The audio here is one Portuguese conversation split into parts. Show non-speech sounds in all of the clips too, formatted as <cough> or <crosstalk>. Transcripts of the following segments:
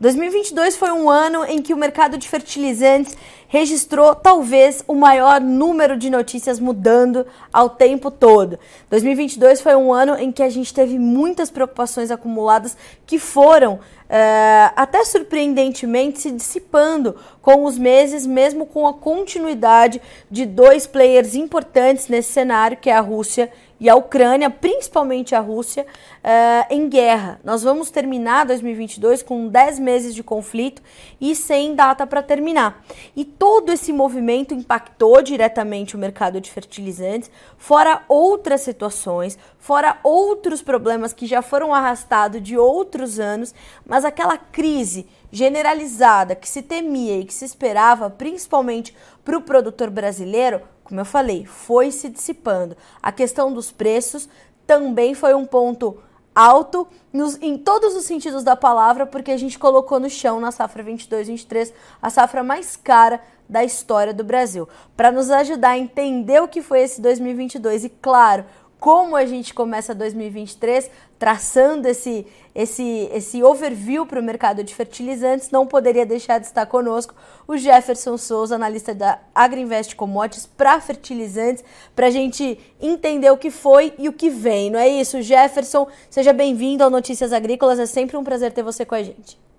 2022 foi um ano em que o mercado de fertilizantes registrou talvez o maior número de notícias mudando ao tempo todo. 2022 foi um ano em que a gente teve muitas preocupações acumuladas que foram Uh, até surpreendentemente se dissipando com os meses, mesmo com a continuidade de dois players importantes nesse cenário, que é a Rússia e a Ucrânia, principalmente a Rússia, uh, em guerra. Nós vamos terminar 2022 com 10 meses de conflito e sem data para terminar. E todo esse movimento impactou diretamente o mercado de fertilizantes, fora outras situações, fora outros problemas que já foram arrastados de outros anos, mas aquela crise generalizada que se temia e que se esperava, principalmente para o produtor brasileiro, como eu falei, foi se dissipando. A questão dos preços também foi um ponto alto nos, em todos os sentidos da palavra, porque a gente colocou no chão na safra 22-23 a safra mais cara da história do Brasil. Para nos ajudar a entender o que foi esse 2022 e, claro, como a gente começa 2023, traçando esse, esse, esse overview para o mercado de fertilizantes, não poderia deixar de estar conosco o Jefferson Souza, analista da Agriinvest Commodities para fertilizantes, para a gente entender o que foi e o que vem. Não é isso, Jefferson? Seja bem-vindo ao Notícias Agrícolas, é sempre um prazer ter você com a gente.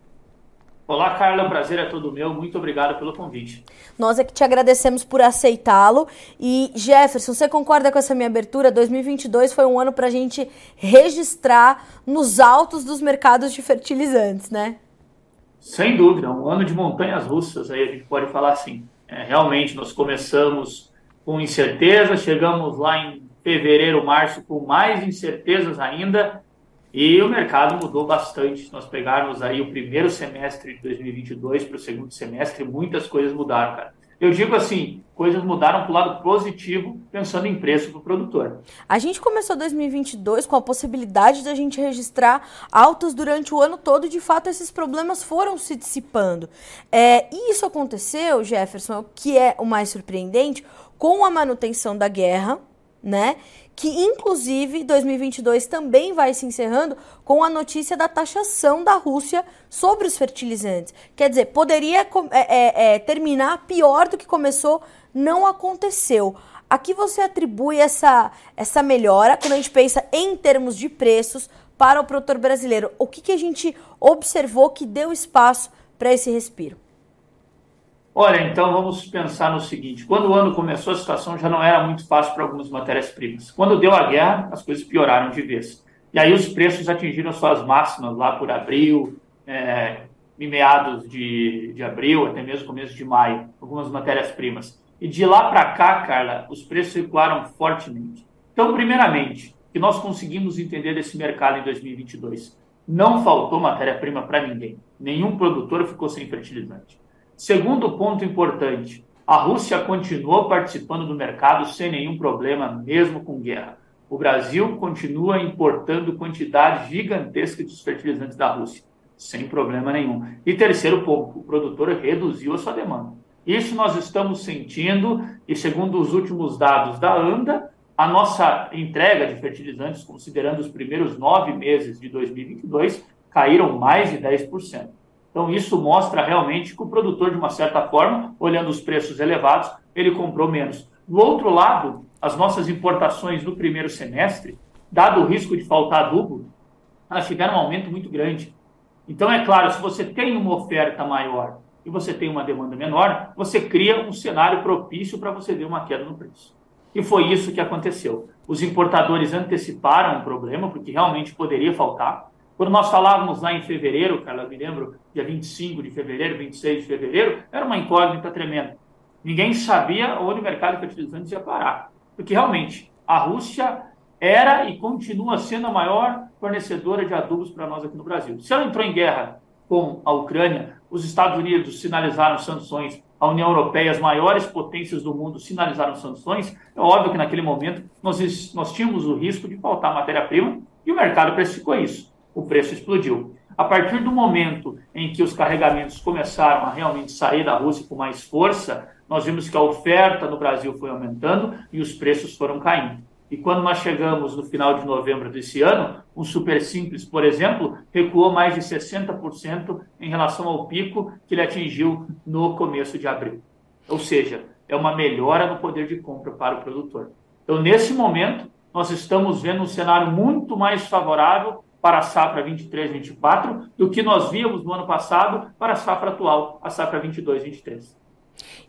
Olá, Carla, o prazer é todo meu. Muito obrigado pelo convite. Nós é que te agradecemos por aceitá-lo. E Jefferson, você concorda com essa minha abertura? 2022 foi um ano para a gente registrar nos altos dos mercados de fertilizantes, né? Sem dúvida, um ano de montanhas russas, aí a gente pode falar assim. É, realmente, nós começamos com incerteza, chegamos lá em fevereiro, março com mais incertezas ainda e o mercado mudou bastante. Se nós pegarmos aí o primeiro semestre de 2022 para o segundo semestre, muitas coisas mudaram, cara. Eu digo assim, coisas mudaram para o lado positivo, pensando em preço para o produtor. A gente começou 2022 com a possibilidade da gente registrar altas durante o ano todo, de fato esses problemas foram se dissipando. É, e isso aconteceu, Jefferson, o que é o mais surpreendente, com a manutenção da guerra, né? Que inclusive 2022 também vai se encerrando com a notícia da taxação da Rússia sobre os fertilizantes. Quer dizer, poderia é, é, é, terminar pior do que começou, não aconteceu. Aqui você atribui essa, essa melhora quando a gente pensa em termos de preços para o produtor brasileiro. O que, que a gente observou que deu espaço para esse respiro? Olha, então vamos pensar no seguinte: quando o ano começou, a situação já não era muito fácil para algumas matérias-primas. Quando deu a guerra, as coisas pioraram de vez. E aí os preços atingiram suas máximas lá por abril, é, meados de, de abril, até mesmo começo de maio, algumas matérias-primas. E de lá para cá, Carla, os preços circularam fortemente. Então, primeiramente, que nós conseguimos entender desse mercado em 2022. Não faltou matéria-prima para ninguém. Nenhum produtor ficou sem fertilizante. Segundo ponto importante, a Rússia continuou participando do mercado sem nenhum problema, mesmo com guerra. O Brasil continua importando quantidade gigantesca de fertilizantes da Rússia, sem problema nenhum. E terceiro ponto, o produtor reduziu a sua demanda. Isso nós estamos sentindo, e segundo os últimos dados da ANDA, a nossa entrega de fertilizantes, considerando os primeiros nove meses de 2022, caíram mais de 10%. Então, isso mostra realmente que o produtor, de uma certa forma, olhando os preços elevados, ele comprou menos. Do outro lado, as nossas importações no primeiro semestre, dado o risco de faltar adubo, elas tiveram um aumento muito grande. Então, é claro, se você tem uma oferta maior e você tem uma demanda menor, você cria um cenário propício para você ver uma queda no preço. E foi isso que aconteceu. Os importadores anteciparam o problema, porque realmente poderia faltar. Quando nós falávamos lá em fevereiro, cara, eu me lembro, dia 25 de fevereiro, 26 de fevereiro, era uma incógnita tremenda. Ninguém sabia onde o mercado de fertilizantes ia parar. Porque realmente, a Rússia era e continua sendo a maior fornecedora de adubos para nós aqui no Brasil. Se ela entrou em guerra com a Ucrânia, os Estados Unidos sinalizaram sanções, a União Europeia, as maiores potências do mundo sinalizaram sanções, é óbvio que naquele momento nós, nós tínhamos o risco de faltar matéria-prima e o mercado precificou isso o preço explodiu. A partir do momento em que os carregamentos começaram a realmente sair da Rússia com mais força, nós vimos que a oferta no Brasil foi aumentando e os preços foram caindo. E quando nós chegamos no final de novembro desse ano, um super simples, por exemplo, recuou mais de 60% em relação ao pico que ele atingiu no começo de abril. Ou seja, é uma melhora no poder de compra para o produtor. Então, nesse momento, nós estamos vendo um cenário muito mais favorável para a safra 23-24 do que nós víamos no ano passado para a safra atual, a safra 22-23.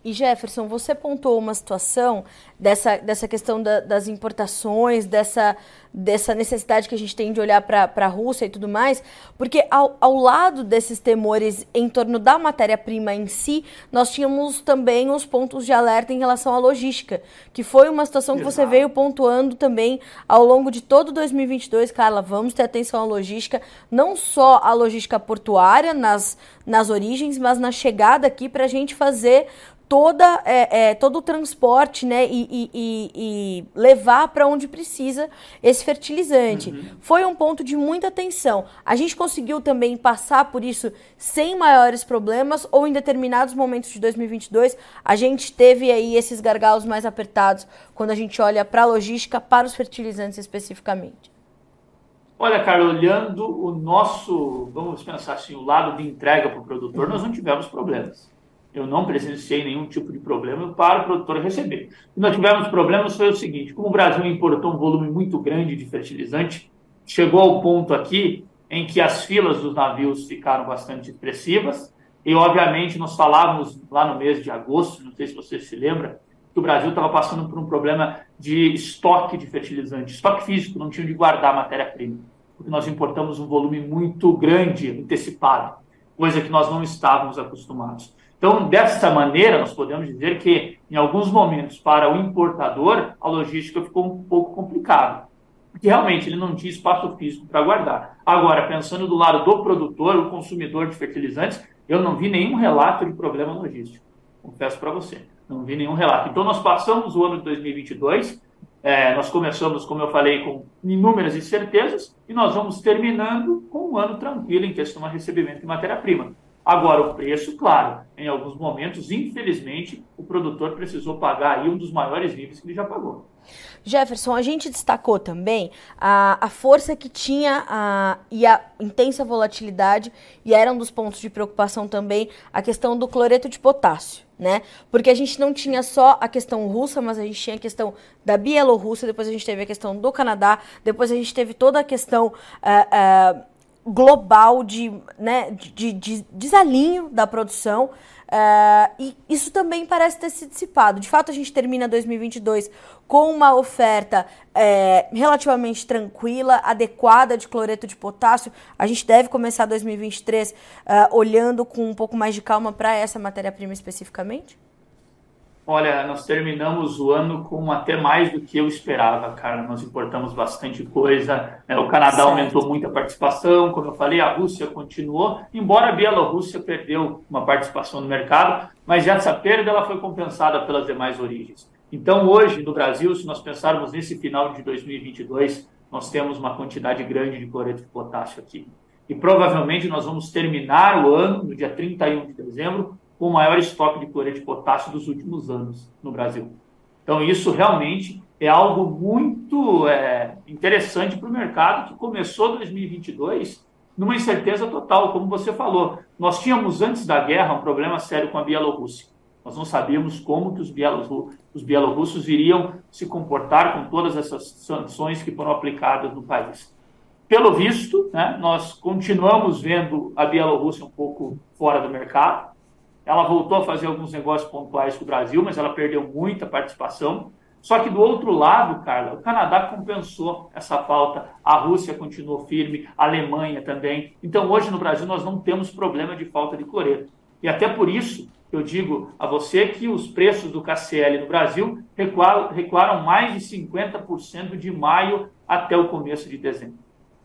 E Jefferson, você pontuou uma situação dessa, dessa questão da, das importações, dessa, dessa necessidade que a gente tem de olhar para a Rússia e tudo mais, porque ao, ao lado desses temores em torno da matéria-prima em si, nós tínhamos também os pontos de alerta em relação à logística, que foi uma situação que você veio pontuando também ao longo de todo 2022, Carla. Vamos ter atenção à logística, não só a logística portuária nas, nas origens, mas na chegada aqui para a gente fazer toda, é, é, todo o transporte né, e, e, e, e levar para onde precisa esse fertilizante. Uhum. Foi um ponto de muita atenção. A gente conseguiu também passar por isso sem maiores problemas ou em determinados momentos de 2022 a gente teve aí esses gargalos mais apertados quando a gente olha para a logística, para os fertilizantes especificamente. Olha, cara, olhando o nosso, vamos pensar assim, o lado de entrega para o produtor, nós não tivemos problemas eu não presenciei nenhum tipo de problema para o produtor receber. O que nós tivemos problemas foi o seguinte: como o Brasil importou um volume muito grande de fertilizante, chegou ao ponto aqui em que as filas dos navios ficaram bastante expressivas. E, obviamente, nós falávamos lá no mês de agosto, não sei se você se lembra, que o Brasil estava passando por um problema de estoque de fertilizante, estoque físico, não tinha de guardar matéria-prima, porque nós importamos um volume muito grande, antecipado, coisa que nós não estávamos acostumados. Então, dessa maneira, nós podemos dizer que, em alguns momentos, para o importador, a logística ficou um pouco complicada, porque realmente ele não tinha espaço físico para guardar. Agora, pensando do lado do produtor, o consumidor de fertilizantes, eu não vi nenhum relato de problema logístico. Confesso para você, não vi nenhum relato. Então, nós passamos o ano de 2022, é, nós começamos, como eu falei, com inúmeras incertezas, e nós vamos terminando com um ano tranquilo em questão de recebimento de matéria-prima. Agora, o preço, claro, em alguns momentos, infelizmente, o produtor precisou pagar aí um dos maiores níveis que ele já pagou. Jefferson, a gente destacou também a, a força que tinha a, e a intensa volatilidade, e era um dos pontos de preocupação também a questão do cloreto de potássio, né? Porque a gente não tinha só a questão russa, mas a gente tinha a questão da Bielorrússia, depois a gente teve a questão do Canadá, depois a gente teve toda a questão. Uh, uh, global de, né, de, de desalinho da produção. Uh, e isso também parece ter se dissipado. De fato, a gente termina 2022 com uma oferta é, relativamente tranquila, adequada de cloreto de potássio. A gente deve começar 2023 uh, olhando com um pouco mais de calma para essa matéria-prima especificamente? Olha, nós terminamos o ano com até mais do que eu esperava, cara. Nós importamos bastante coisa. É, o Canadá certo. aumentou muito a participação, como eu falei, a Rússia continuou, embora a Bielorrússia perdeu uma participação no mercado, mas essa perda ela foi compensada pelas demais origens. Então, hoje, no Brasil, se nós pensarmos nesse final de 2022, nós temos uma quantidade grande de cloreto de potássio aqui. E provavelmente nós vamos terminar o ano, no dia 31 de dezembro, com o maior estoque de cloreto de potássio dos últimos anos no Brasil. Então, isso realmente é algo muito é, interessante para o mercado que começou 2022 numa incerteza total, como você falou. Nós tínhamos antes da guerra um problema sério com a Bielorrússia. Nós não sabíamos como que os, os bielorrussos iriam se comportar com todas essas sanções que foram aplicadas no país. Pelo visto, né, nós continuamos vendo a Bielorrússia um pouco fora do mercado. Ela voltou a fazer alguns negócios pontuais com o Brasil, mas ela perdeu muita participação. Só que do outro lado, Carla, o Canadá compensou essa falta, a Rússia continuou firme, a Alemanha também. Então, hoje no Brasil, nós não temos problema de falta de cloreto. E até por isso, eu digo a você que os preços do KCL no Brasil recuaram, recuaram mais de 50% de maio até o começo de dezembro.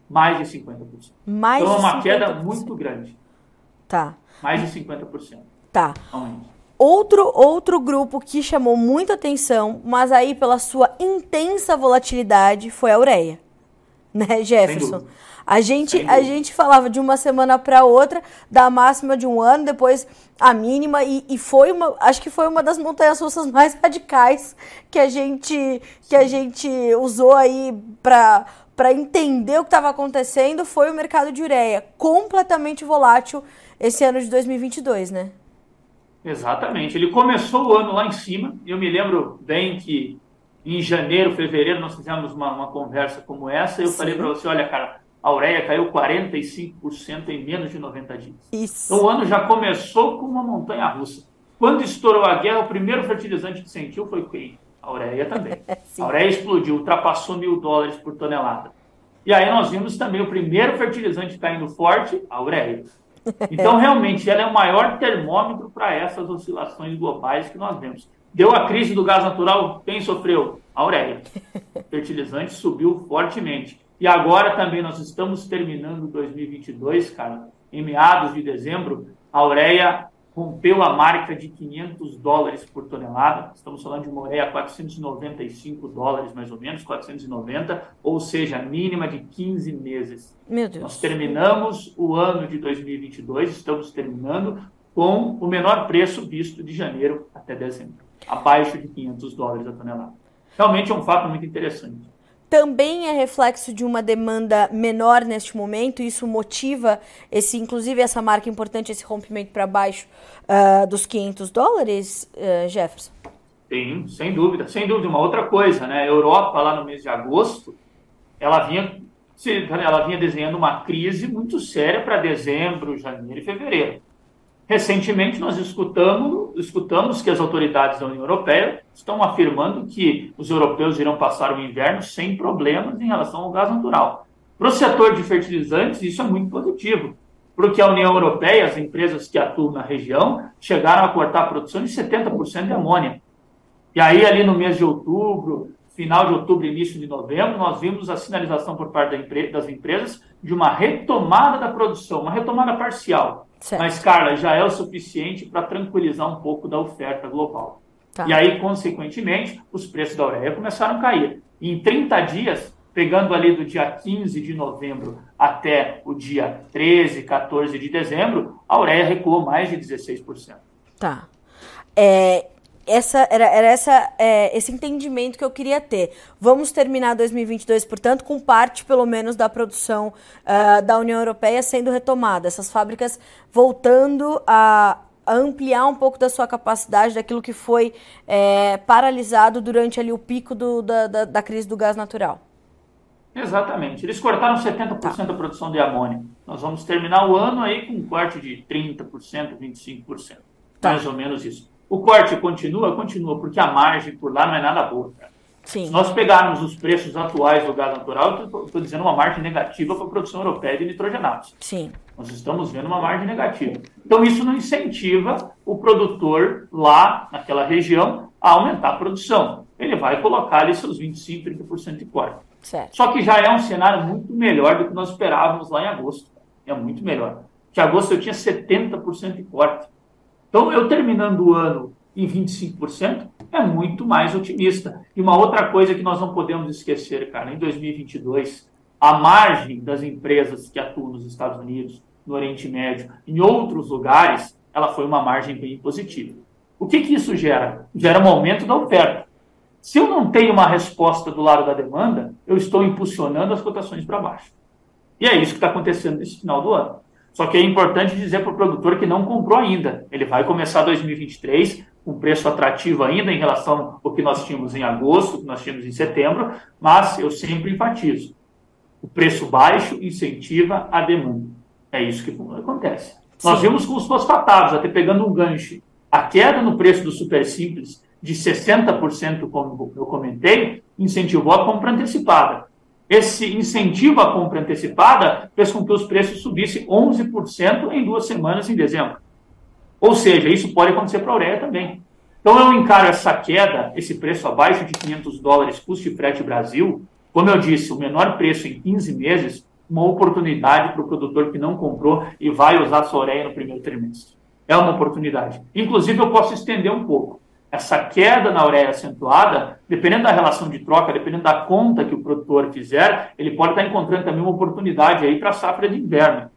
Mais de 50%. Mais então, é uma 50%. queda muito grande. Tá. Mais de 50%. Tá. Outro, outro grupo que chamou muita atenção, mas aí pela sua intensa volatilidade, foi a ureia. né, Jefferson? A gente, a gente falava de uma semana para outra, da máxima de um ano, depois a mínima, e, e, foi uma. Acho que foi uma das montanhas russas mais <laughs> radicais que a gente, que a gente usou aí para para entender o que estava acontecendo foi o mercado de ureia, completamente volátil esse ano de 2022, né? Exatamente. Ele começou o ano lá em cima. Eu me lembro bem que em janeiro, fevereiro, nós fizemos uma, uma conversa como essa. Eu Sim. falei para você: olha, cara, a ureia caiu 45% em menos de 90 dias. Isso. Então o ano já começou com uma montanha russa. Quando estourou a guerra, o primeiro fertilizante que sentiu foi quem? A ureia também. <laughs> a ureia explodiu, ultrapassou mil dólares por tonelada. E aí nós vimos também o primeiro fertilizante caindo forte, a ureia. Então, realmente, ela é o maior termômetro para essas oscilações globais que nós vemos. Deu a crise do gás natural, quem sofreu? A ureia. <laughs> Fertilizante subiu fortemente. E agora também nós estamos terminando 2022, cara, em meados de dezembro, a ureia rompeu a marca de 500 dólares por tonelada. Estamos falando de uma ureia a 495 dólares, mais ou menos, 490, ou seja, mínima de 15 meses. Meu Deus. Nós terminamos o ano de 2022, estamos terminando com o menor preço visto de janeiro até dezembro, abaixo de 500 dólares a tonelada. Realmente é um fato muito interessante também é reflexo de uma demanda menor neste momento, isso motiva esse, inclusive essa marca importante, esse rompimento para baixo uh, dos 500 dólares, uh, Jefferson? Sim, sem dúvida, sem dúvida. Uma outra coisa, né? A Europa lá no mês de agosto, ela vinha, ela vinha desenhando uma crise muito séria para dezembro, janeiro e fevereiro. Recentemente, nós escutamos, escutamos que as autoridades da União Europeia estão afirmando que os europeus irão passar o inverno sem problemas em relação ao gás natural. Para o setor de fertilizantes, isso é muito positivo, porque a União Europeia, as empresas que atuam na região, chegaram a cortar a produção de 70% de amônia. E aí, ali no mês de outubro, final de outubro, início de novembro, nós vimos a sinalização por parte das empresas de uma retomada da produção, uma retomada parcial. Certo. Mas, Carla, já é o suficiente para tranquilizar um pouco da oferta global. Tá. E aí, consequentemente, os preços da ureia começaram a cair. E em 30 dias, pegando ali do dia 15 de novembro até o dia 13, 14 de dezembro, a ureia recuou mais de 16%. Tá. É, essa era, era essa, é, esse entendimento que eu queria ter. Vamos terminar 2022, portanto, com parte, pelo menos, da produção uh, da União Europeia sendo retomada. Essas fábricas voltando a, ampliar um pouco da sua capacidade, daquilo que foi é, paralisado durante ali o pico do, da, da, da, crise do gás natural. Exatamente. Eles cortaram 70% tá. da produção de amônia. Nós vamos terminar o ano aí com um corte de 30%, 25%. Tá. Mais ou menos isso. O corte continua? Continua, porque a margem por lá não é nada boa. Cara. Sim. Se nós pegarmos os preços atuais do gás natural, estou dizendo uma margem negativa para a produção europeia de nitrogenados. Sim. Nós estamos vendo uma margem negativa. Então, isso não incentiva o produtor lá naquela região a aumentar a produção. Ele vai colocar ali seus 25%, 30% de corte. Certo. Só que já é um cenário muito melhor do que nós esperávamos lá em agosto. É muito melhor. Que agosto eu tinha 70% de corte. Então, eu terminando o ano em 25% é muito mais otimista. E uma outra coisa que nós não podemos esquecer, cara, em 2022, a margem das empresas que atuam nos Estados Unidos, no Oriente Médio, em outros lugares, ela foi uma margem bem positiva. O que, que isso gera? Gera um aumento da oferta. Se eu não tenho uma resposta do lado da demanda, eu estou impulsionando as cotações para baixo. E é isso que está acontecendo nesse final do ano. Só que é importante dizer para o produtor que não comprou ainda. Ele vai começar 2023 com preço atrativo ainda em relação ao que nós tínhamos em agosto, que nós tínhamos em setembro, mas eu sempre enfatizo. O preço baixo incentiva a demanda. É isso que acontece. Sim. Nós vimos com os fosfatados, até pegando um gancho, a queda no preço do super simples de 60%, como eu comentei, incentivou a compra antecipada. Esse incentivo à compra antecipada fez com que os preços subissem 11% em duas semanas em dezembro. Ou seja, isso pode acontecer para a ureia também. Então eu encaro essa queda, esse preço abaixo de 500 dólares custo de frete Brasil, como eu disse, o menor preço em 15 meses, uma oportunidade para o produtor que não comprou e vai usar sua ureia no primeiro trimestre. É uma oportunidade. Inclusive, eu posso estender um pouco. Essa queda na ureia acentuada, dependendo da relação de troca, dependendo da conta que o produtor fizer, ele pode estar encontrando também uma oportunidade aí para a safra de inverno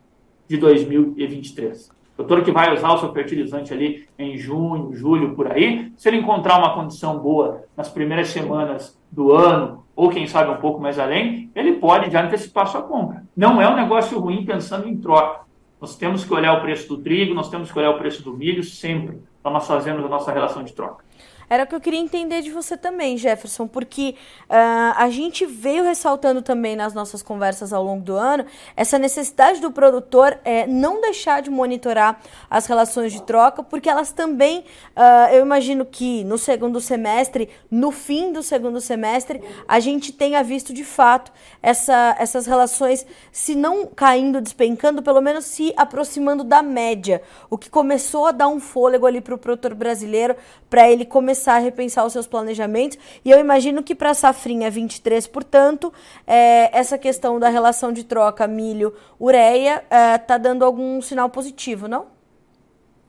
de 2023. O produtor que vai usar o seu fertilizante ali em junho, julho, por aí, se ele encontrar uma condição boa nas primeiras semanas do ano, ou quem sabe um pouco mais além, ele pode já antecipar sua compra. Não é um negócio ruim pensando em troca. Nós temos que olhar o preço do trigo, nós temos que olhar o preço do milho sempre, para nós fazermos a nossa relação de troca. Era o que eu queria entender de você também, Jefferson, porque uh, a gente veio ressaltando também nas nossas conversas ao longo do ano essa necessidade do produtor é, não deixar de monitorar as relações de troca, porque elas também, uh, eu imagino que no segundo semestre, no fim do segundo semestre, a gente tenha visto de fato essa, essas relações, se não caindo, despencando, pelo menos se aproximando da média, o que começou a dar um fôlego ali para o produtor brasileiro, para ele começar começar a repensar os seus planejamentos. E eu imagino que para a safrinha 23, portanto, é, essa questão da relação de troca milho-ureia está é, tá dando algum sinal positivo, não?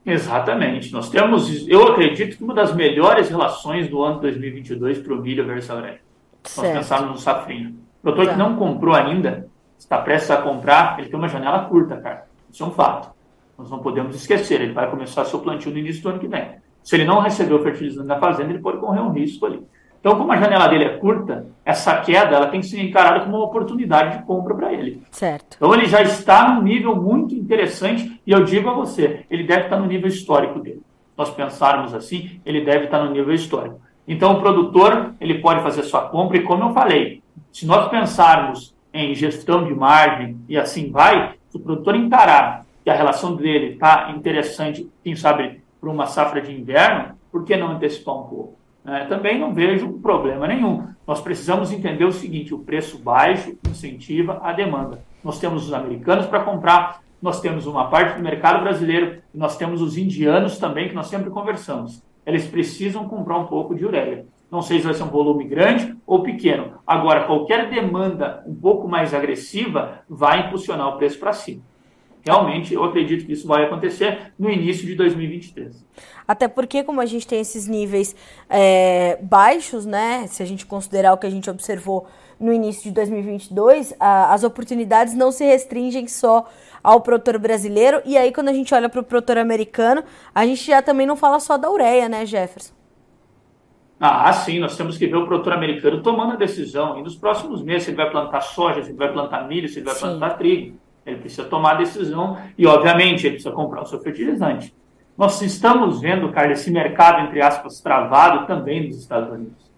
Exatamente. Nós temos, eu acredito que uma das melhores relações do ano 2022 para o milho versus a ureia. Nós pensarmos no safrinha. O produtor tá. que não comprou ainda, está prestes a comprar, ele tem uma janela curta, cara. Isso é um fato. Nós não podemos esquecer. Ele vai começar seu plantio no início do ano que vem. Se ele não recebeu o fertilizante da fazenda, ele pode correr um risco ali. Então, como a janela dele é curta, essa queda ela tem que ser encarada como uma oportunidade de compra para ele. Certo. Então, ele já está num nível muito interessante, e eu digo a você, ele deve estar no nível histórico dele. Nós pensarmos assim, ele deve estar no nível histórico. Então, o produtor ele pode fazer sua compra, e como eu falei, se nós pensarmos em gestão de margem e assim vai, se o produtor encarar que a relação dele está interessante, quem sabe para uma safra de inverno, por que não antecipar um pouco? É, também não vejo problema nenhum. Nós precisamos entender o seguinte: o preço baixo incentiva a demanda. Nós temos os americanos para comprar, nós temos uma parte do mercado brasileiro, nós temos os indianos também, que nós sempre conversamos. Eles precisam comprar um pouco de ureia. Não sei se vai ser um volume grande ou pequeno. Agora, qualquer demanda um pouco mais agressiva vai impulsionar o preço para cima realmente eu acredito que isso vai acontecer no início de 2023. Até porque, como a gente tem esses níveis é, baixos, né? Se a gente considerar o que a gente observou no início de 2022, a, as oportunidades não se restringem só ao produtor brasileiro. E aí, quando a gente olha para o produtor americano, a gente já também não fala só da ureia, né, Jefferson? Ah, sim, nós temos que ver o produtor americano tomando a decisão. E nos próximos meses, se ele vai plantar soja, se ele vai plantar milho, se ele vai sim. plantar trigo. Ele precisa tomar a decisão e, obviamente, ele precisa comprar o seu fertilizante. Nós estamos vendo, Carlos, esse mercado, entre aspas, travado também nos Estados Unidos.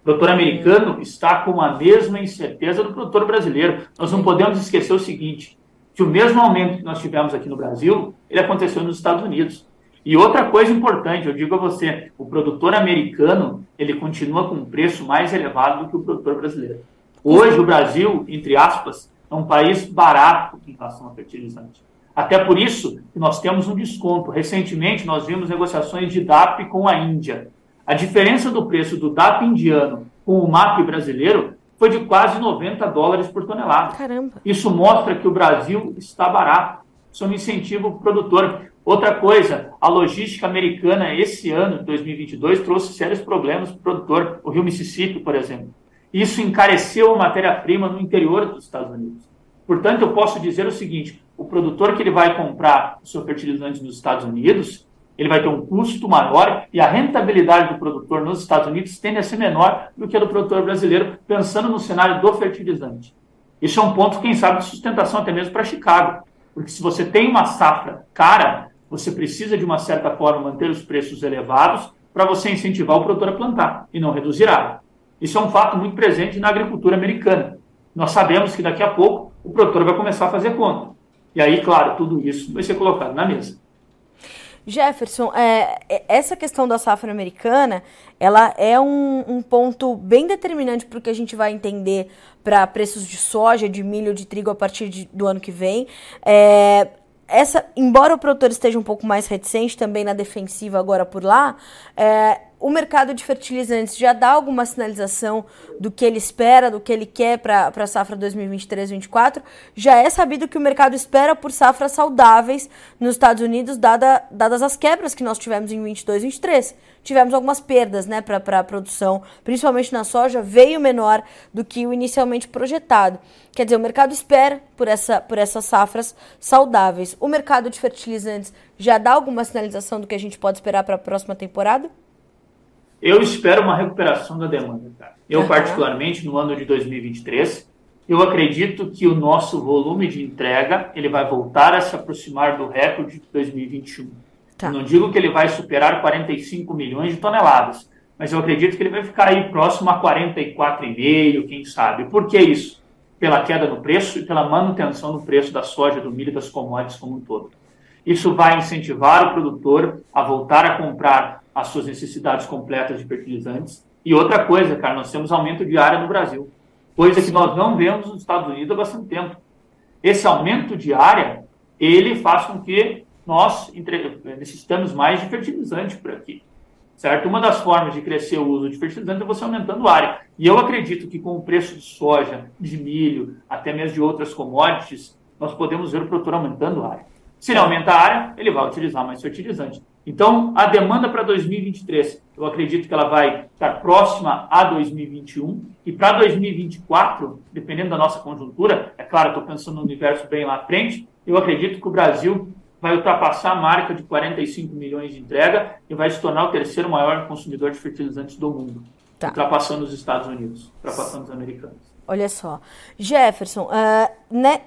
O produtor americano está com a mesma incerteza do produtor brasileiro. Nós não podemos esquecer o seguinte, que o mesmo aumento que nós tivemos aqui no Brasil, ele aconteceu nos Estados Unidos. E outra coisa importante, eu digo a você, o produtor americano, ele continua com um preço mais elevado do que o produtor brasileiro. Hoje, o Brasil, entre aspas, é um país barato em relação a fertilizante. Até por isso que nós temos um desconto. Recentemente, nós vimos negociações de DAP com a Índia. A diferença do preço do DAP indiano com o MAP brasileiro foi de quase 90 dólares por tonelada. Caramba. Isso mostra que o Brasil está barato. Isso é um incentivo para o produtor. Outra coisa, a logística americana esse ano, 2022, trouxe sérios problemas para o produtor. O rio Mississippi, por exemplo. Isso encareceu a matéria-prima no interior dos Estados Unidos. Portanto, eu posso dizer o seguinte: o produtor que ele vai comprar o seu fertilizante nos Estados Unidos, ele vai ter um custo maior e a rentabilidade do produtor nos Estados Unidos tende a ser menor do que a do produtor brasileiro, pensando no cenário do fertilizante. Isso é um ponto, quem sabe, de sustentação até mesmo para Chicago. Porque se você tem uma safra cara, você precisa, de uma certa forma, manter os preços elevados para você incentivar o produtor a plantar e não reduzir área. Isso é um fato muito presente na agricultura americana. Nós sabemos que daqui a pouco o produtor vai começar a fazer conta. E aí, claro, tudo isso vai ser colocado na mesa. Jefferson, é, é essa questão da safra americana, ela é um, um ponto bem determinante para o que a gente vai entender para preços de soja, de milho, de trigo a partir de, do ano que vem. É, essa, embora o produtor esteja um pouco mais reticente também na defensiva agora por lá, é, o mercado de fertilizantes já dá alguma sinalização do que ele espera, do que ele quer para a safra 2023-2024. Já é sabido que o mercado espera por safras saudáveis nos Estados Unidos, dada, dadas as quebras que nós tivemos em 22 23. Tivemos algumas perdas né, para a produção, principalmente na soja, veio menor do que o inicialmente projetado. Quer dizer, o mercado espera por, essa, por essas safras saudáveis. O mercado de fertilizantes já dá alguma sinalização do que a gente pode esperar para a próxima temporada? Eu espero uma recuperação da demanda, cara. Eu, particularmente, no ano de 2023, eu acredito que o nosso volume de entrega ele vai voltar a se aproximar do recorde de 2021. Tá. não digo que ele vai superar 45 milhões de toneladas, mas eu acredito que ele vai ficar aí próximo a 44,5, quem sabe. Por que isso? Pela queda no preço e pela manutenção do preço da soja, do milho e das commodities como um todo. Isso vai incentivar o produtor a voltar a comprar as suas necessidades completas de fertilizantes. E outra coisa, cara, nós temos aumento de área no Brasil, coisa que nós não vemos nos Estados Unidos há bastante tempo. Esse aumento de área, ele faz com que nós necessitamos mais de fertilizante por aqui. Certo? Uma das formas de crescer o uso de fertilizante é você aumentando a área. E eu acredito que com o preço de soja, de milho, até mesmo de outras commodities, nós podemos ver o produtor aumentando a área. Se ele aumenta a área, ele vai utilizar mais fertilizante. Então, a demanda para 2023, eu acredito que ela vai estar próxima a 2021. E para 2024, dependendo da nossa conjuntura, é claro, estou pensando no universo bem lá à frente, eu acredito que o Brasil vai ultrapassar a marca de 45 milhões de entrega e vai se tornar o terceiro maior consumidor de fertilizantes do mundo, tá. ultrapassando os Estados Unidos, ultrapassando os americanos. Olha só. Jefferson, uh,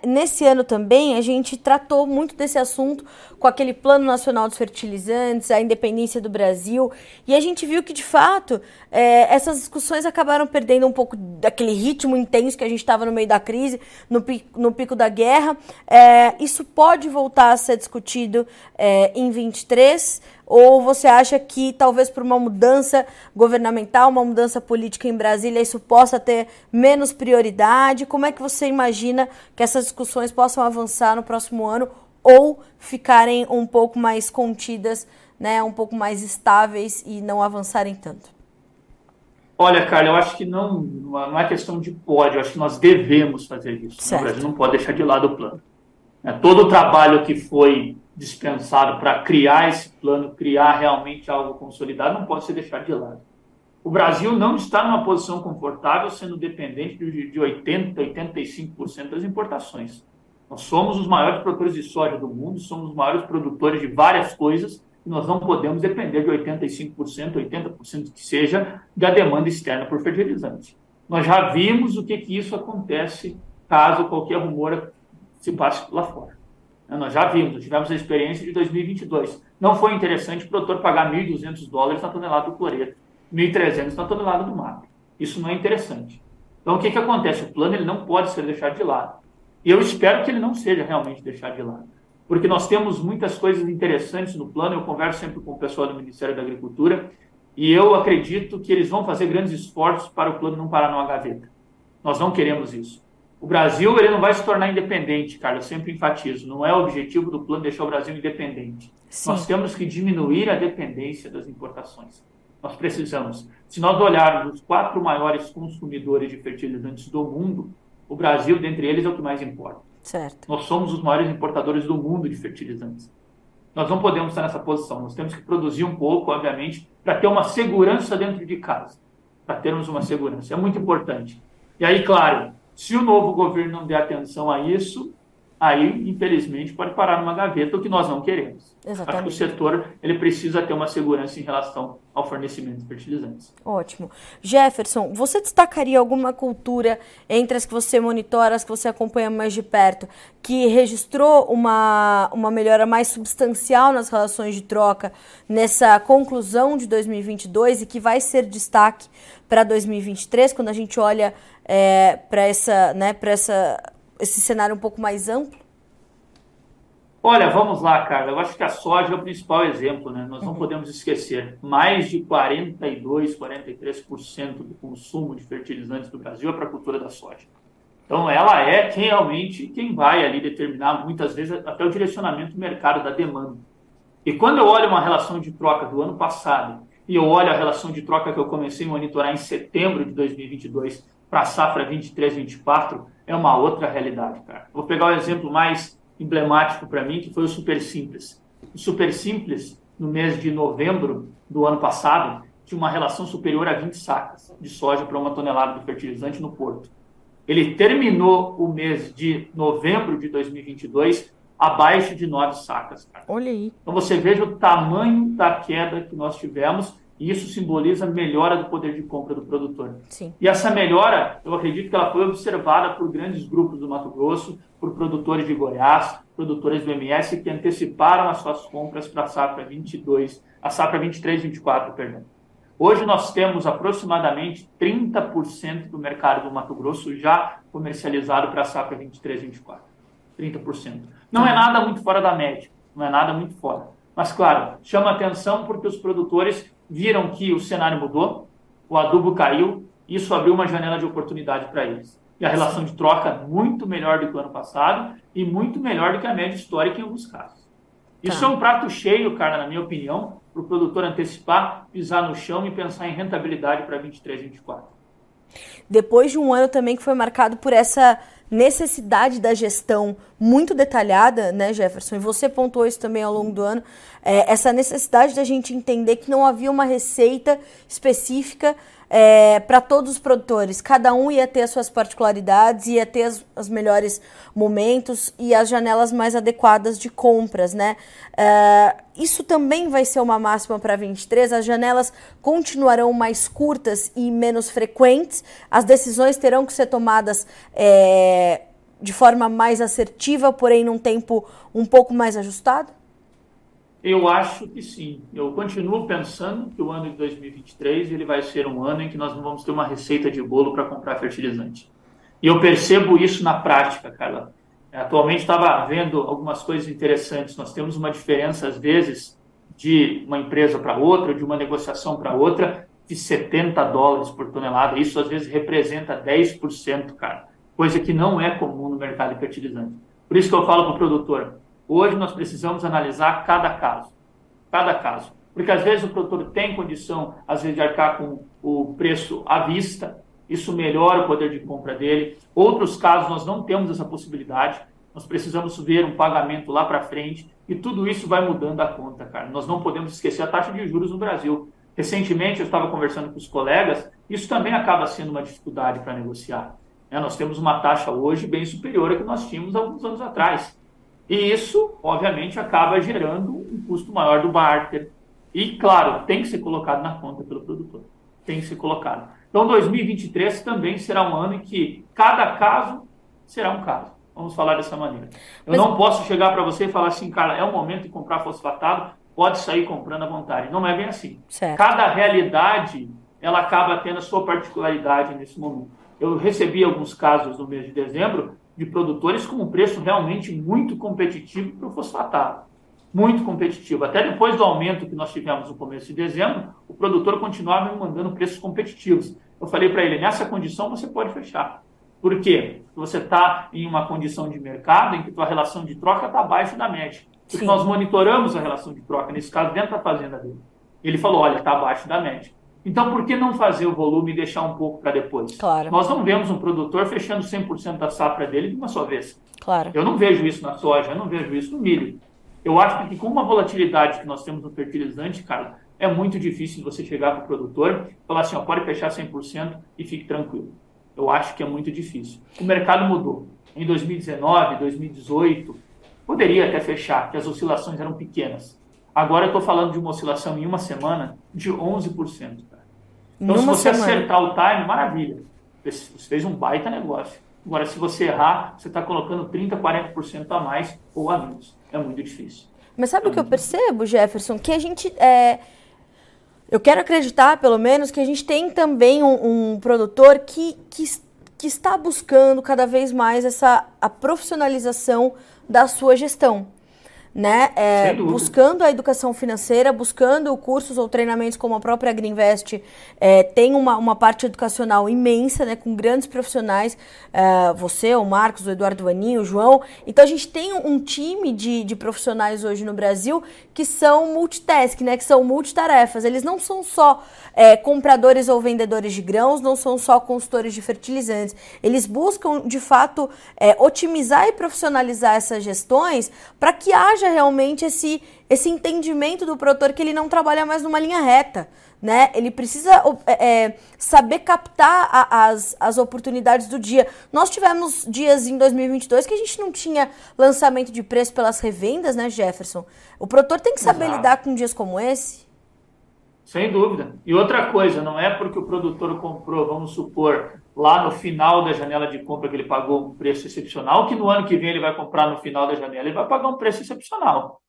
nesse ano também a gente tratou muito desse assunto com aquele Plano Nacional dos Fertilizantes, a independência do Brasil, e a gente viu que, de fato, é, essas discussões acabaram perdendo um pouco daquele ritmo intenso que a gente estava no meio da crise, no pico, no pico da guerra. É, isso pode voltar a ser discutido é, em 23 ou você acha que talvez por uma mudança governamental, uma mudança política em Brasília, isso possa ter menos prioridade? Como é que você imagina que essas discussões possam avançar no próximo ano ou ficarem um pouco mais contidas, né, um pouco mais estáveis e não avançarem tanto? Olha, Carla, eu acho que não, não é questão de pode, eu acho que nós devemos fazer isso. Certo. O Brasil não pode deixar de lado o plano. É, todo o trabalho que foi dispensado para criar esse plano, criar realmente algo consolidado, não pode ser deixado de lado. O Brasil não está numa posição confortável sendo dependente de 80%, 85% das importações. Nós somos os maiores produtores de soja do mundo, somos os maiores produtores de várias coisas, e nós não podemos depender de 85%, 80% que seja da demanda externa por fertilizante. Nós já vimos o que, que isso acontece caso qualquer rumor se passe lá fora. Nós já vimos, tivemos a experiência de 2022. Não foi interessante o produtor pagar 1.200 dólares na tonelada do cloreto, 1.300 na tonelada do mato. Isso não é interessante. Então, o que, que acontece? O plano ele não pode ser deixado de lado. E eu espero que ele não seja realmente deixado de lado. Porque nós temos muitas coisas interessantes no plano. Eu converso sempre com o pessoal do Ministério da Agricultura e eu acredito que eles vão fazer grandes esforços para o plano não parar numa gaveta. Nós não queremos isso. O Brasil ele não vai se tornar independente, cara. Eu sempre enfatizo. Não é o objetivo do plano deixar o Brasil independente. Sim. Nós temos que diminuir a dependência das importações. Nós precisamos. Se nós olharmos os quatro maiores consumidores de fertilizantes do mundo, o Brasil, dentre eles, é o que mais importa. Certo. Nós somos os maiores importadores do mundo de fertilizantes. Nós não podemos estar nessa posição. Nós temos que produzir um pouco, obviamente, para ter uma segurança dentro de casa. Para termos uma segurança. É muito importante. E aí, claro, se o novo governo não der atenção a isso, aí, infelizmente, pode parar numa gaveta, o que nós não queremos. Exatamente. Acho que o setor ele precisa ter uma segurança em relação ao fornecimento de fertilizantes. Ótimo. Jefferson, você destacaria alguma cultura entre as que você monitora, as que você acompanha mais de perto, que registrou uma, uma melhora mais substancial nas relações de troca nessa conclusão de 2022 e que vai ser destaque para 2023, quando a gente olha é, para essa, né, para essa, esse cenário um pouco mais amplo? Olha, vamos lá, Carla. Eu acho que a soja é o principal exemplo, né? Nós não uhum. podemos esquecer. Mais de 42, 43% do consumo de fertilizantes do Brasil é para a cultura da soja. Então, ela é quem realmente quem vai ali determinar, muitas vezes, até o direcionamento do mercado, da demanda. E quando eu olho uma relação de troca do ano passado e eu olho a relação de troca que eu comecei a monitorar em setembro de 2022 para a safra 23-24, é uma outra realidade, cara. Vou pegar o exemplo mais emblemático para mim, que foi o Super Simples. O Super Simples, no mês de novembro do ano passado, tinha uma relação superior a 20 sacas de soja para uma tonelada de fertilizante no porto. Ele terminou o mês de novembro de 2022 abaixo de 9 sacas. Cara. Olha aí. Então você veja o tamanho da queda que nós tivemos e isso simboliza a melhora do poder de compra do produtor. Sim. E essa melhora, eu acredito que ela foi observada por grandes grupos do Mato Grosso, por produtores de Goiás, produtores do MS que anteciparam as suas compras para a safra 22, a safra 23, 24, perdão. Hoje nós temos aproximadamente 30% do mercado do Mato Grosso já comercializado para a safra 23, 24. 30%. Não é nada muito fora da média, não é nada muito fora. Mas, claro, chama atenção porque os produtores viram que o cenário mudou, o adubo caiu, isso abriu uma janela de oportunidade para eles. E a relação de troca muito melhor do que o ano passado e muito melhor do que a média histórica em alguns casos. Isso tá. é um prato cheio, cara, na minha opinião, para o produtor antecipar, pisar no chão e pensar em rentabilidade para 23, 24. Depois de um ano também que foi marcado por essa necessidade da gestão muito detalhada, né, Jefferson? E você pontuou isso também ao longo do ano, é, essa necessidade da gente entender que não havia uma receita específica é, para todos os produtores. Cada um ia ter as suas particularidades, ia ter as, os melhores momentos e as janelas mais adequadas de compras, né? É, isso também vai ser uma máxima para 23. As janelas continuarão mais curtas e menos frequentes. As decisões terão que ser tomadas é, de forma mais assertiva, porém num tempo um pouco mais ajustado. Eu acho que sim. Eu continuo pensando que o ano de 2023 ele vai ser um ano em que nós não vamos ter uma receita de bolo para comprar fertilizante. E eu percebo isso na prática, Carla. Atualmente estava vendo algumas coisas interessantes. Nós temos uma diferença, às vezes, de uma empresa para outra, de uma negociação para outra, de 70 dólares por tonelada. Isso, às vezes, representa 10%, cara. Coisa que não é comum no mercado de fertilizante. Por isso que eu falo para o produtor, Hoje nós precisamos analisar cada caso, cada caso. Porque às vezes o produtor tem condição, às vezes, de arcar com o preço à vista, isso melhora o poder de compra dele. Outros casos nós não temos essa possibilidade, nós precisamos ver um pagamento lá para frente e tudo isso vai mudando a conta, cara. Nós não podemos esquecer a taxa de juros no Brasil. Recentemente eu estava conversando com os colegas, isso também acaba sendo uma dificuldade para negociar. É, nós temos uma taxa hoje bem superior à que nós tínhamos alguns anos atrás. E isso, obviamente, acaba gerando um custo maior do barter. E, claro, tem que ser colocado na conta pelo produtor. Tem que ser colocado. Então, 2023 também será um ano em que cada caso será um caso. Vamos falar dessa maneira. Eu Mas... não posso chegar para você e falar assim, cara, é o momento de comprar fosfatado, pode sair comprando à vontade. Não é bem assim. Certo. Cada realidade, ela acaba tendo a sua particularidade nesse momento. Eu recebi alguns casos no mês de dezembro de produtores com um preço realmente muito competitivo para o fosfatado. Muito competitivo. Até depois do aumento que nós tivemos no começo de dezembro, o produtor continuava me mandando preços competitivos. Eu falei para ele, nessa condição você pode fechar. Por quê? Porque você está em uma condição de mercado em que a relação de troca está abaixo da média. Porque Sim. nós monitoramos a relação de troca, nesse caso, dentro da fazenda dele. Ele falou, olha, está abaixo da média. Então, por que não fazer o volume e deixar um pouco para depois? Claro. Nós não vemos um produtor fechando 100% da safra dele de uma só vez. Claro. Eu não vejo isso na soja, eu não vejo isso no milho. Eu acho que com uma volatilidade que nós temos no fertilizante, cara, é muito difícil você chegar para o produtor e falar assim, ó, pode fechar 100% e fique tranquilo. Eu acho que é muito difícil. O mercado mudou. Em 2019, 2018, poderia até fechar, que as oscilações eram pequenas. Agora eu estou falando de uma oscilação em uma semana de 11%. Então, Numa se você semana. acertar o time, maravilha. Você fez um baita negócio. Agora, se você errar, você está colocando 30%, 40% a mais ou a menos. É muito difícil. Mas sabe é o que eu percebo, Jefferson? Que a gente. É... Eu quero acreditar, pelo menos, que a gente tem também um, um produtor que, que, que está buscando cada vez mais essa a profissionalização da sua gestão. Né? É, buscando a educação financeira, buscando cursos ou treinamentos como a própria Greenvest é, tem uma, uma parte educacional imensa, né? Com grandes profissionais, é, você, o Marcos, o Eduardo Vaninho, o João. Então a gente tem um time de, de profissionais hoje no Brasil que são multitask, né? Que são multitarefas. Eles não são só é, compradores ou vendedores de grãos, não são só consultores de fertilizantes. Eles buscam, de fato, é, otimizar e profissionalizar essas gestões para que haja haja realmente esse, esse entendimento do produtor que ele não trabalha mais numa linha reta. Né? Ele precisa é, é, saber captar a, as, as oportunidades do dia. Nós tivemos dias em 2022 que a gente não tinha lançamento de preço pelas revendas, né, Jefferson? O produtor tem que saber Exato. lidar com dias como esse. Sem dúvida. E outra coisa, não é porque o produtor comprou, vamos supor, lá no final da janela de compra que ele pagou um preço excepcional, que no ano que vem ele vai comprar no final da janela, ele vai pagar um preço excepcional.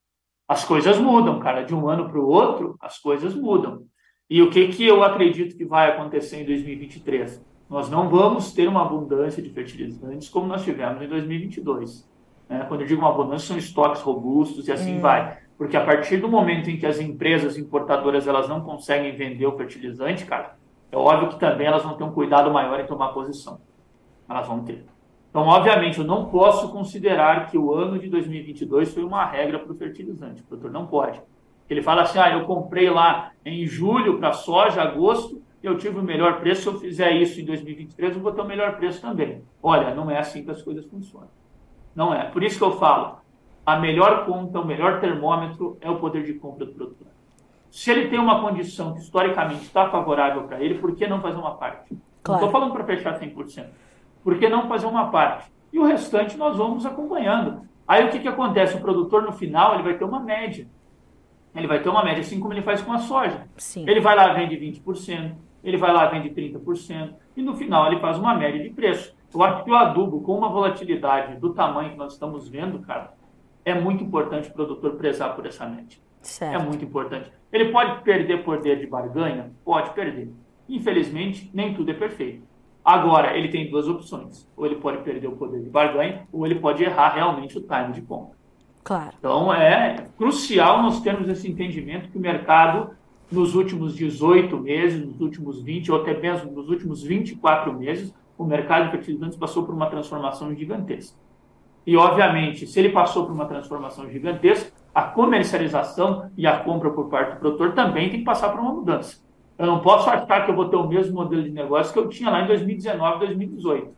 As coisas mudam, cara, de um ano para o outro, as coisas mudam. E o que, que eu acredito que vai acontecer em 2023? Nós não vamos ter uma abundância de fertilizantes como nós tivemos em 2022. Né? Quando eu digo uma abundância, são estoques robustos e assim hum. vai. Porque a partir do momento em que as empresas importadoras elas não conseguem vender o fertilizante, cara, é óbvio que também elas vão ter um cuidado maior em tomar posição. Elas vão ter. Então, obviamente, eu não posso considerar que o ano de 2022 foi uma regra para o fertilizante. O produtor não pode. Ele fala assim: ah, eu comprei lá em julho para soja, agosto, eu tive o melhor preço. Se eu fizer isso em 2023, eu vou ter o melhor preço também. Olha, não é assim que as coisas funcionam. Não é. Por isso que eu falo: a melhor conta, o melhor termômetro é o poder de compra do produtor. Se ele tem uma condição que historicamente está favorável para ele, por que não fazer uma parte? Claro. Não estou falando para fechar 100%. Por que não fazer uma parte? E o restante nós vamos acompanhando. Aí o que, que acontece? O produtor, no final, ele vai ter uma média. Ele vai ter uma média, assim como ele faz com a soja. Sim. Ele vai lá vende 20%, ele vai lá vende 30%, e no final ele faz uma média de preço. Eu acho que o adubo, com uma volatilidade do tamanho que nós estamos vendo, cara, é muito importante o produtor prezar por essa média. Certo. É muito importante. Ele pode perder poder de barganha? Pode perder. Infelizmente, nem tudo é perfeito. Agora, ele tem duas opções. Ou ele pode perder o poder de barganha, ou ele pode errar realmente o time de compra. Claro. Então, é crucial nós termos esse entendimento que o mercado, nos últimos 18 meses, nos últimos 20, ou até mesmo nos últimos 24 meses, o mercado de fertilizantes passou por uma transformação gigantesca. E, obviamente, se ele passou por uma transformação gigantesca, a comercialização e a compra por parte do produtor também tem que passar por uma mudança. Eu não posso achar que eu vou ter o mesmo modelo de negócio que eu tinha lá em 2019, 2018.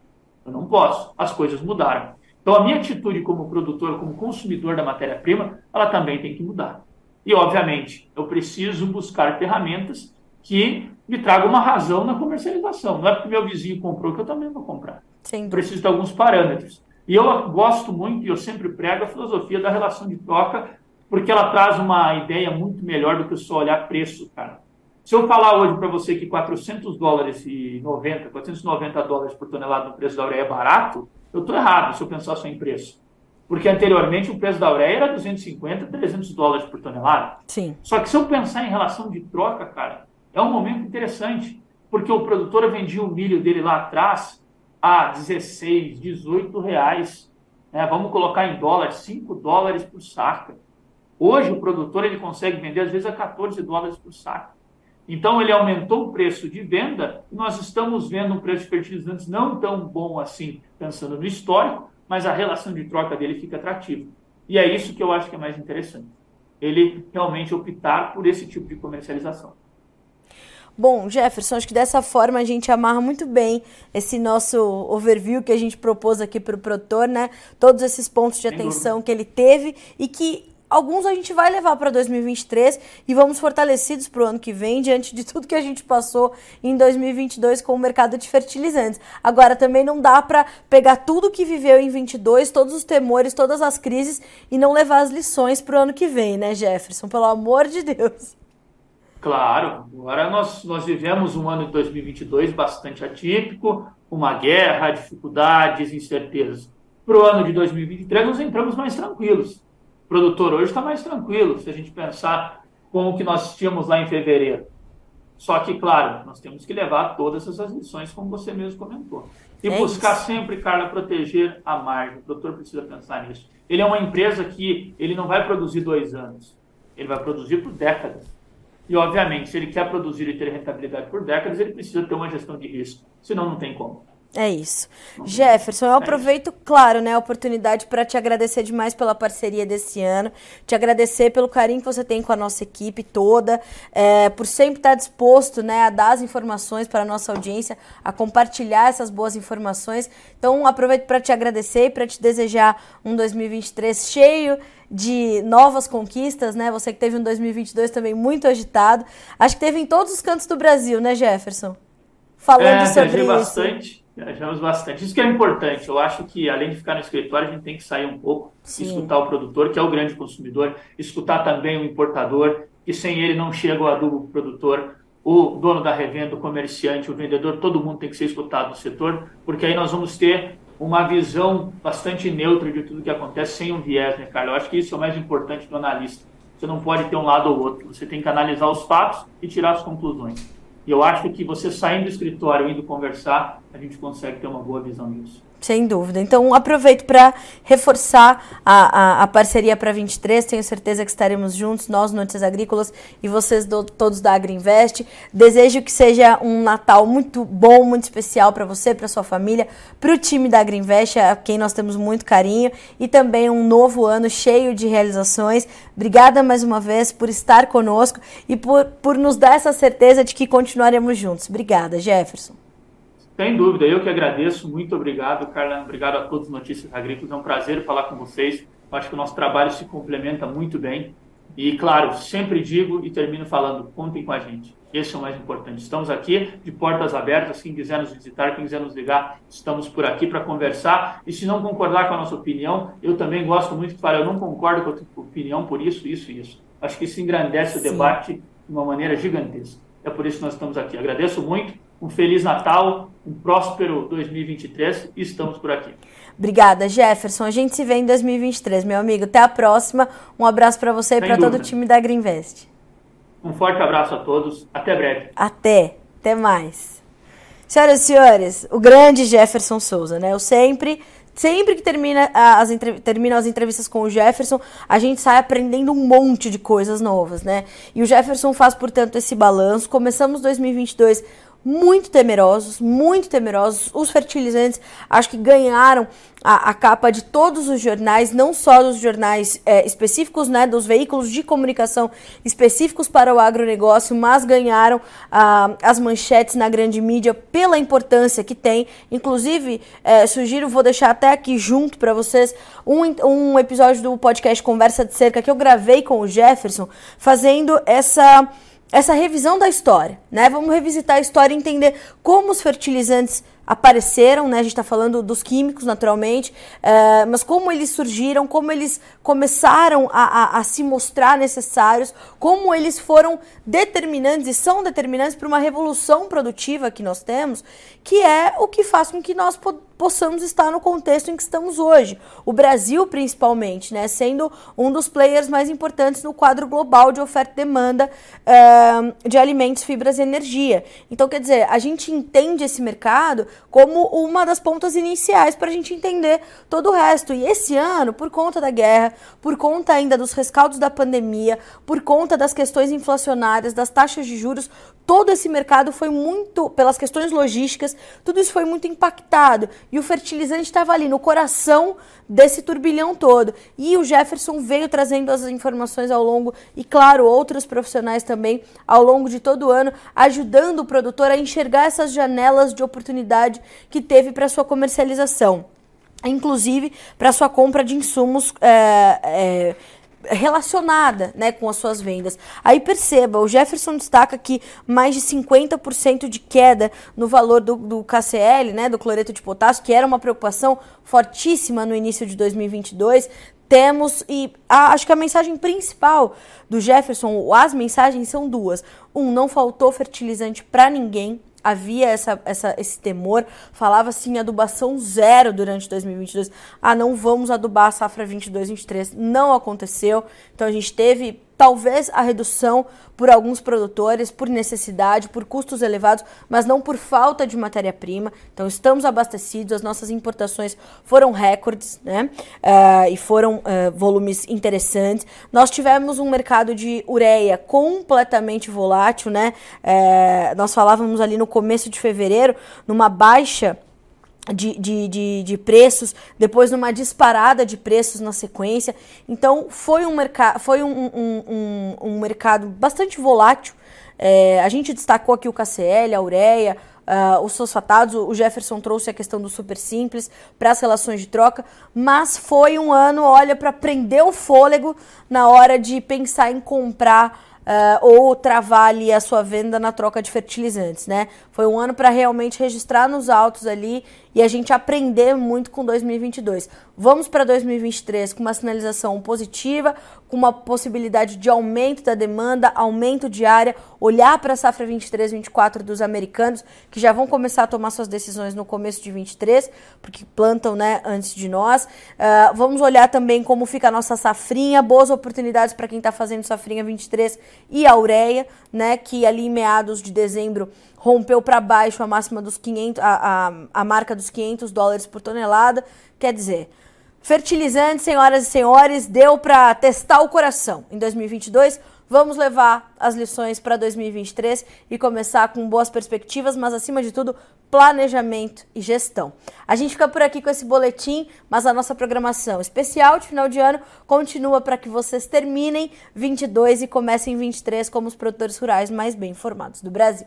Eu não posso. As coisas mudaram. Então, a minha atitude como produtor, como consumidor da matéria-prima, ela também tem que mudar. E, obviamente, eu preciso buscar ferramentas que me tragam uma razão na comercialização. Não é porque meu vizinho comprou que eu também vou comprar. Sim. Preciso de alguns parâmetros. E eu gosto muito, e eu sempre prego, a filosofia da relação de troca porque ela traz uma ideia muito melhor do que só olhar preço, cara. Se eu falar hoje para você que 400 dólares e 90, 490 dólares por tonelada no preço da ureia é barato, eu estou errado se eu pensar só em preço. Porque anteriormente o preço da ureia era 250, 300 dólares por tonelada. Sim. Só que se eu pensar em relação de troca, cara, é um momento interessante. Porque o produtor vendia o milho dele lá atrás a 16, 18 reais. Né? Vamos colocar em dólares, 5 dólares por saca. Hoje o produtor ele consegue vender às vezes a 14 dólares por saco. Então ele aumentou o preço de venda e nós estamos vendo um preço de fertilizantes não tão bom assim, pensando no histórico, mas a relação de troca dele fica atrativa. E é isso que eu acho que é mais interessante. Ele realmente optar por esse tipo de comercialização. Bom, Jefferson, acho que dessa forma a gente amarra muito bem esse nosso overview que a gente propôs aqui para o produtor, né? Todos esses pontos de atenção que ele teve e que alguns a gente vai levar para 2023 e vamos fortalecidos para o ano que vem, <laughs> diante de tudo que a gente passou em 2022 com o mercado de fertilizantes. Agora, também não dá para pegar tudo que viveu em 22, todos os temores, todas as crises e não levar as lições para o ano que vem, né, Jefferson? Pelo amor de Deus. Claro, agora nós, nós vivemos um ano de 2022 bastante atípico, uma guerra, dificuldades, incertezas. Para o ano de 2023, nós entramos mais tranquilos produtor hoje está mais tranquilo, se a gente pensar com o que nós tínhamos lá em fevereiro. Só que, claro, nós temos que levar todas essas lições, como você mesmo comentou. E É buscar isso. sempre, Carla, proteger a margem. O doutor precisa pensar nisso. Ele é uma empresa que ele não vai produzir dois anos, ele vai produzir por décadas. E, obviamente, se ele quer produzir e ter rentabilidade por décadas, ele precisa ter uma gestão de risco. Senão, não tem como. É isso. Jefferson, eu aproveito, claro, né, a oportunidade para te agradecer demais pela parceria desse ano, te agradecer pelo carinho que você tem com a nossa equipe toda, é, por sempre estar disposto, né, a dar as informações para a nossa audiência, a compartilhar essas boas informações. Então, aproveito para te agradecer e para te desejar um 2023 cheio de novas conquistas, né? Você que teve um 2022 também muito agitado. Acho que teve em todos os cantos do Brasil, né, Jefferson? Falando é, sobre isso. bastante, viajamos bastante. Isso que é importante. Eu acho que, além de ficar no escritório, a gente tem que sair um pouco, Sim. escutar o produtor, que é o grande consumidor, escutar também o importador, que sem ele não chega o adubo pro produtor, o dono da revenda, o comerciante, o vendedor, todo mundo tem que ser escutado no setor, porque aí nós vamos ter uma visão bastante neutra de tudo que acontece, sem um viés, né, Carlos? Eu acho que isso é o mais importante do analista. Você não pode ter um lado ou outro. Você tem que analisar os fatos e tirar as conclusões. E eu acho que você saindo do escritório, indo conversar, a gente consegue ter uma boa visão disso. Sem dúvida. Então, aproveito para reforçar a, a, a parceria para 23. Tenho certeza que estaremos juntos, nós, Notícias Agrícolas, e vocês do, todos da Agriinvest. Desejo que seja um Natal muito bom, muito especial para você, para sua família, para o time da Agriinvest, a quem nós temos muito carinho, e também um novo ano cheio de realizações. Obrigada mais uma vez por estar conosco e por, por nos dar essa certeza de que continuaremos juntos. Obrigada, Jefferson. Sem dúvida, eu que agradeço. Muito obrigado, Carla. Obrigado a todos os Notícias Agrícolas. É um prazer falar com vocês. Eu acho que o nosso trabalho se complementa muito bem. E, claro, sempre digo e termino falando: contem com a gente. Esse é o mais importante. Estamos aqui de portas abertas. Quem quiser nos visitar, quem quiser nos ligar, estamos por aqui para conversar. E se não concordar com a nossa opinião, eu também gosto muito de falar: eu não concordo com a tua opinião por isso, isso e isso. Acho que isso engrandece Sim. o debate de uma maneira gigantesca. É por isso que nós estamos aqui. Agradeço muito. Um Feliz Natal, um próspero 2023 e estamos por aqui. Obrigada, Jefferson. A gente se vê em 2023, meu amigo. Até a próxima. Um abraço para você e Sem para todo o time da Greenvest. Um forte abraço a todos. Até breve. Até. Até mais. Senhoras e senhores, o grande Jefferson Souza, né? Eu sempre, sempre que termina as, termino as entrevistas com o Jefferson, a gente sai aprendendo um monte de coisas novas, né? E o Jefferson faz, portanto, esse balanço. Começamos 2022 muito temerosos, muito temerosos. Os fertilizantes acho que ganharam a, a capa de todos os jornais, não só dos jornais é, específicos, né, dos veículos de comunicação específicos para o agronegócio, mas ganharam ah, as manchetes na grande mídia pela importância que tem. Inclusive, é, sugiro, vou deixar até aqui junto para vocês um, um episódio do podcast Conversa de Cerca que eu gravei com o Jefferson, fazendo essa essa revisão da história, né? Vamos revisitar a história e entender como os fertilizantes apareceram, né? A gente está falando dos químicos, naturalmente, é, mas como eles surgiram, como eles começaram a, a, a, se mostrar necessários, como eles foram determinantes e são determinantes para uma revolução produtiva que nós temos, que é o que faz com que nós possamos estar no contexto em que estamos hoje. O Brasil, principalmente, né? Sendo um dos players mais importantes no quadro global de oferta e demanda uh, de alimentos, fibras e energia. Então, quer dizer, a gente entende esse mercado como uma das pontas iniciais para a gente entender todo o resto. E esse ano, por conta da guerra, por conta ainda dos rescaldos da pandemia, por conta das questões inflacionárias, das taxas de juros, todo esse mercado foi muito, pelas questões logísticas, tudo isso foi muito impactado. E o fertilizante estava ali no coração desse turbilhão todo. E o Jefferson veio trazendo as informações ao longo, e claro, outros profissionais também, ao longo de todo o ano, ajudando o produtor a enxergar essas janelas de oportunidade que teve para sua comercialização. Inclusive para sua compra de insumos. É, é, relacionada né, com as suas vendas. Aí perceba, o Jefferson destaca que mais de 50% de queda no valor do, do KCL, né, do cloreto de potássio, que era uma preocupação fortíssima no início de 2022, temos e a, acho que a mensagem principal do Jefferson, as mensagens são duas. Um, não faltou fertilizante para ninguém. Havia essa, essa, esse temor, falava-se em adubação zero durante 2022. Ah, não vamos adubar a safra 22-23. Não aconteceu. Então a gente teve talvez a redução por alguns produtores, por necessidade, por custos elevados, mas não por falta de matéria-prima. Então estamos abastecidos, as nossas importações foram recordes, né? Uh, e foram uh, volumes interessantes. Nós tivemos um mercado de ureia completamente volátil, né? Uh, nós falávamos ali no começo de fevereiro, numa baixa de, de, de, de, preços, depois numa disparada de preços na sequência. Então foi um, mercado foi um, um, um, um mercado bastante volátil. É, a gente destacou aqui o KCL, a ureia, uh, os fosfatados, o Jefferson trouxe a questão do super simples para as relações de troca, mas foi um ano, olha, para prender o fôlego na hora de pensar em comprar uh, ou travar ali a sua venda na troca de fertilizantes, né? Foi um ano para realmente registrar nos autos ali e a gente aprender muito com 2022. Vamos para 2023 com uma sinalização positiva, com uma possibilidade de aumento da demanda, aumento de área, olhar para a safra 23, 24 dos americanos, que já vão começar a tomar suas decisões no começo de 23, porque plantam né, antes de nós. Uh, vamos olhar também como fica a nossa safrinha, boas oportunidades para quem está fazendo safrinha 23 e a ureia, né, que ali em meados de dezembro rompeu para baixo a máxima dos 500, a, a, a marca dos 500 dólares por tonelada. Quer dizer, fertilizante, senhoras e senhores, deu para testar o coração. Em 2022, vamos levar as lições para 2023 e começar com boas perspectivas, mas acima de tudo, planejamento e gestão. A gente fica por aqui com esse boletim, mas a nossa programação especial de final de ano continua para que vocês terminem 22 e comecem 23 como os produtores rurais mais bem informados do Brasil.